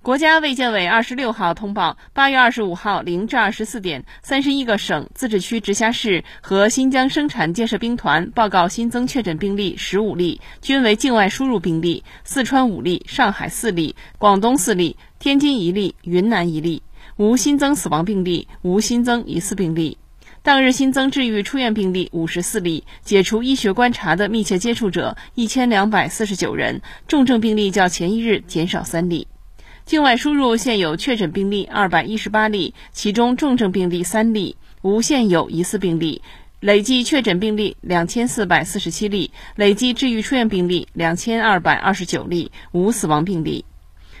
国家卫健委二十六号通报，八月二十五号零至二十四点，三十一个省、自治区、直辖市和新疆生产建设兵团报告新增确诊病例十五例，均为境外输入病例，四川五例，上海四例，广东四例，天津一例，云南一例，无新增死亡病例，无新增疑似病例。当日新增治愈出院病例五十四例，解除医学观察的密切接触者一千两百四十九人，重症病例较前一日减少三例。境外输入现有确诊病例二百一十八例，其中重症病例三例，无现有疑似病例。累计确诊病例两千四百四十七例，累计治愈出院病例两千二百二十九例，无死亡病例。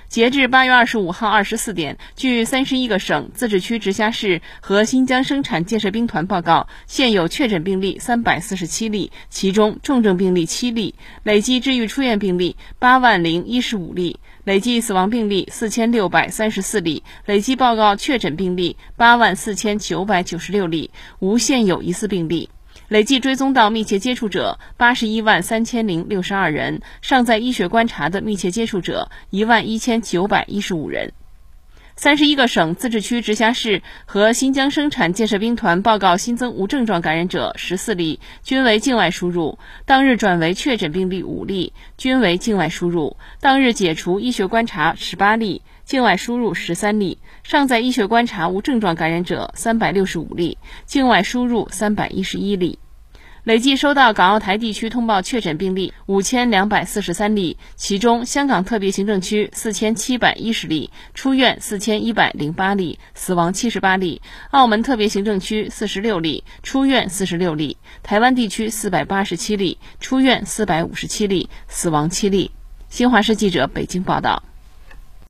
截至八月二十五号二十四点，据三十一个省、自治区、直辖市和新疆生产建设兵团报告，现有确诊病例三百四十七例，其中重症病例七例，累计治愈出院病例八万零一十五例，累计死亡病例四千六百三十四例，累计报告确诊病例八万四千九百九十六例，无现有疑似病例。累计追踪到密切接触者八十一万三千零六十二人，尚在医学观察的密切接触者一万一千九百一十五人。三十一个省、自治区、直辖市和新疆生产建设兵团报告新增无症状感染者十四例，均为境外输入。当日转为确诊病例五例，均为境外输入。当日解除医学观察十八例，境外输入十三例。尚在医学观察无症状感染者三百六十五例，境外输入三百一十一例。累计收到港澳台地区通报确诊病例五千两百四十三例，其中香港特别行政区四千七百一十例，出院四千一百零八例，死亡七十八例；澳门特别行政区四十六例，出院四十六例；台湾地区四百八十七例，出院四百五十七例，死亡七例。新华社记者北京报道。